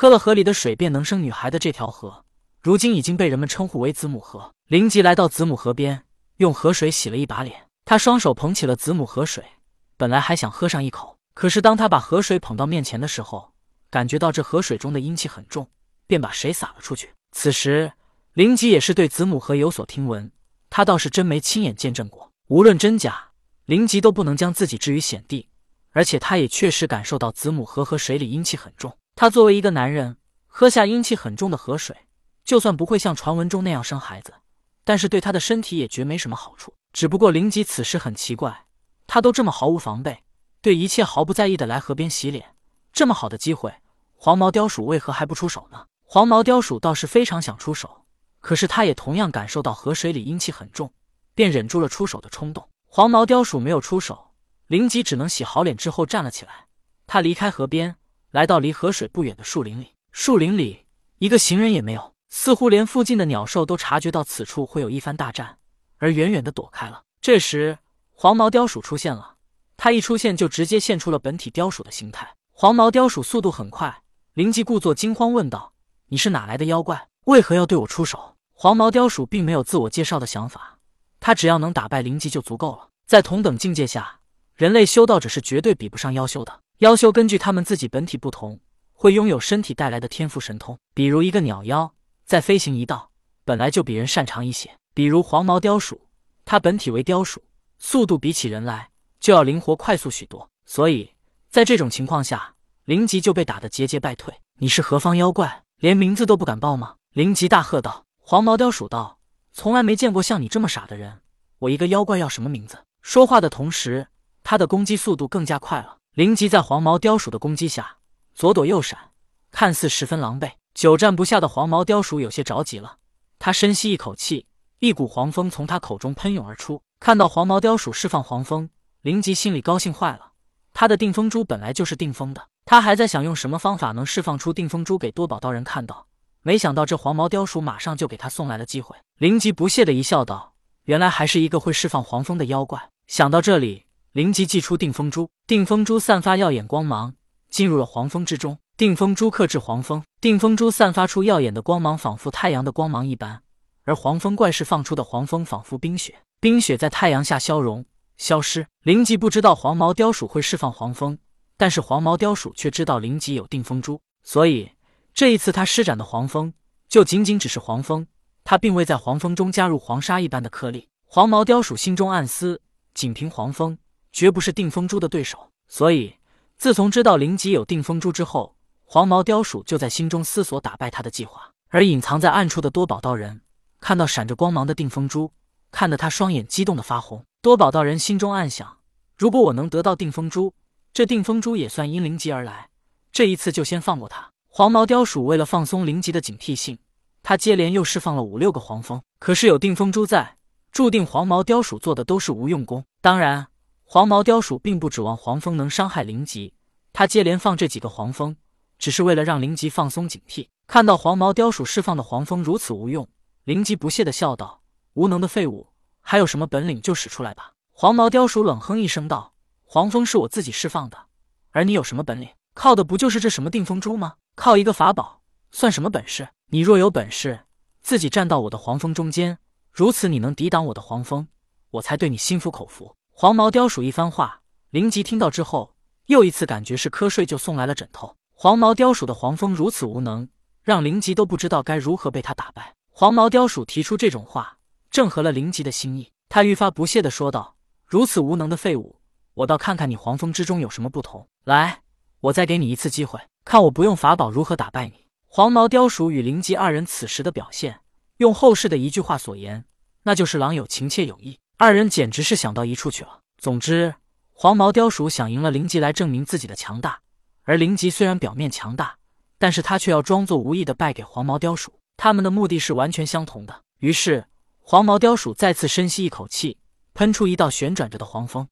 喝了河里的水便能生女孩的这条河，如今已经被人们称呼为子母河。灵吉来到子母河边，用河水洗了一把脸。他双手捧起了子母河水，本来还想喝上一口，可是当他把河水捧到面前的时候，感觉到这河水中的阴气很重，便把水洒了出去。此时，灵吉也是对子母河有所听闻，他倒是真没亲眼见证过。无论真假，灵吉都不能将自己置于险地。而且他也确实感受到子母河河水里阴气很重。他作为一个男人，喝下阴气很重的河水，就算不会像传闻中那样生孩子，但是对他的身体也绝没什么好处。只不过灵吉此时很奇怪，他都这么毫无防备，对一切毫不在意的来河边洗脸，这么好的机会，黄毛雕鼠为何还不出手呢？黄毛雕鼠倒是非常想出手，可是他也同样感受到河水里阴气很重，便忍住了出手的冲动。黄毛雕鼠没有出手。灵吉只能洗好脸之后站了起来。他离开河边，来到离河水不远的树林里。树林里一个行人也没有，似乎连附近的鸟兽都察觉到此处会有一番大战，而远远的躲开了。这时，黄毛雕鼠出现了。它一出现就直接现出了本体雕鼠的形态。黄毛雕鼠速度很快，灵吉故作惊慌问道：“你是哪来的妖怪？为何要对我出手？”黄毛雕鼠并没有自我介绍的想法，他只要能打败灵吉就足够了。在同等境界下。人类修道者是绝对比不上妖修的。妖修根据他们自己本体不同，会拥有身体带来的天赋神通。比如一个鸟妖在飞行一道，本来就比人擅长一些。比如黄毛雕鼠，它本体为雕鼠，速度比起人来就要灵活快速许多。所以在这种情况下，灵吉就被打得节节败退。你是何方妖怪？连名字都不敢报吗？灵吉大喝道。黄毛雕鼠道：“从来没见过像你这么傻的人。我一个妖怪要什么名字？”说话的同时。他的攻击速度更加快了。灵吉在黄毛雕鼠的攻击下左躲右闪，看似十分狼狈。久战不下的黄毛雕鼠有些着急了，他深吸一口气，一股黄风从他口中喷涌而出。看到黄毛雕鼠释放黄风，灵吉心里高兴坏了。他的定风珠本来就是定风的，他还在想用什么方法能释放出定风珠给多宝道人看到，没想到这黄毛雕鼠马上就给他送来了机会。灵吉不屑的一笑，道：“原来还是一个会释放黄风的妖怪。”想到这里。灵吉祭出定风珠，定风珠散发耀眼光芒，进入了黄蜂之中。定风珠克制黄蜂，定风珠散发出耀眼的光芒，仿佛太阳的光芒一般。而黄蜂怪释放出的黄蜂，仿佛冰雪，冰雪在太阳下消融消失。灵吉不知道黄毛雕鼠会释放黄蜂，但是黄毛雕鼠却知道灵吉有定风珠，所以这一次他施展的黄蜂就仅仅只是黄蜂，他并未在黄蜂中加入黄沙一般的颗粒。黄毛雕鼠心中暗思：仅凭黄蜂。绝不是定风珠的对手，所以自从知道灵吉有定风珠之后，黄毛雕鼠就在心中思索打败他的计划。而隐藏在暗处的多宝道人看到闪着光芒的定风珠，看得他双眼激动的发红。多宝道人心中暗想：如果我能得到定风珠，这定风珠也算因灵吉而来，这一次就先放过他。黄毛雕鼠为了放松灵吉的警惕性，他接连又释放了五六个黄蜂。可是有定风珠在，注定黄毛雕鼠做的都是无用功。当然。黄毛雕鼠并不指望黄蜂能伤害灵吉，他接连放这几个黄蜂，只是为了让灵吉放松警惕。看到黄毛雕鼠释放的黄蜂如此无用，灵吉不屑的笑道：“无能的废物，还有什么本领就使出来吧。”黄毛雕鼠冷哼一声道：“黄蜂是我自己释放的，而你有什么本领？靠的不就是这什么定风珠吗？靠一个法宝算什么本事？你若有本事，自己站到我的黄蜂中间，如此你能抵挡我的黄蜂，我才对你心服口服。”黄毛雕鼠一番话，灵吉听到之后，又一次感觉是瞌睡就送来了枕头。黄毛雕鼠的黄蜂如此无能，让灵吉都不知道该如何被他打败。黄毛雕鼠提出这种话，正合了灵吉的心意。他愈发不屑地说道：“如此无能的废物，我倒看看你黄蜂之中有什么不同。来，我再给你一次机会，看我不用法宝如何打败你。”黄毛雕鼠与灵吉二人此时的表现，用后世的一句话所言，那就是“狼有情，妾有意”。二人简直是想到一处去了。总之，黄毛雕鼠想赢了灵吉来证明自己的强大，而灵吉虽然表面强大，但是他却要装作无意的败给黄毛雕鼠。他们的目的是完全相同的。于是，黄毛雕鼠再次深吸一口气，喷出一道旋转着的黄蜂。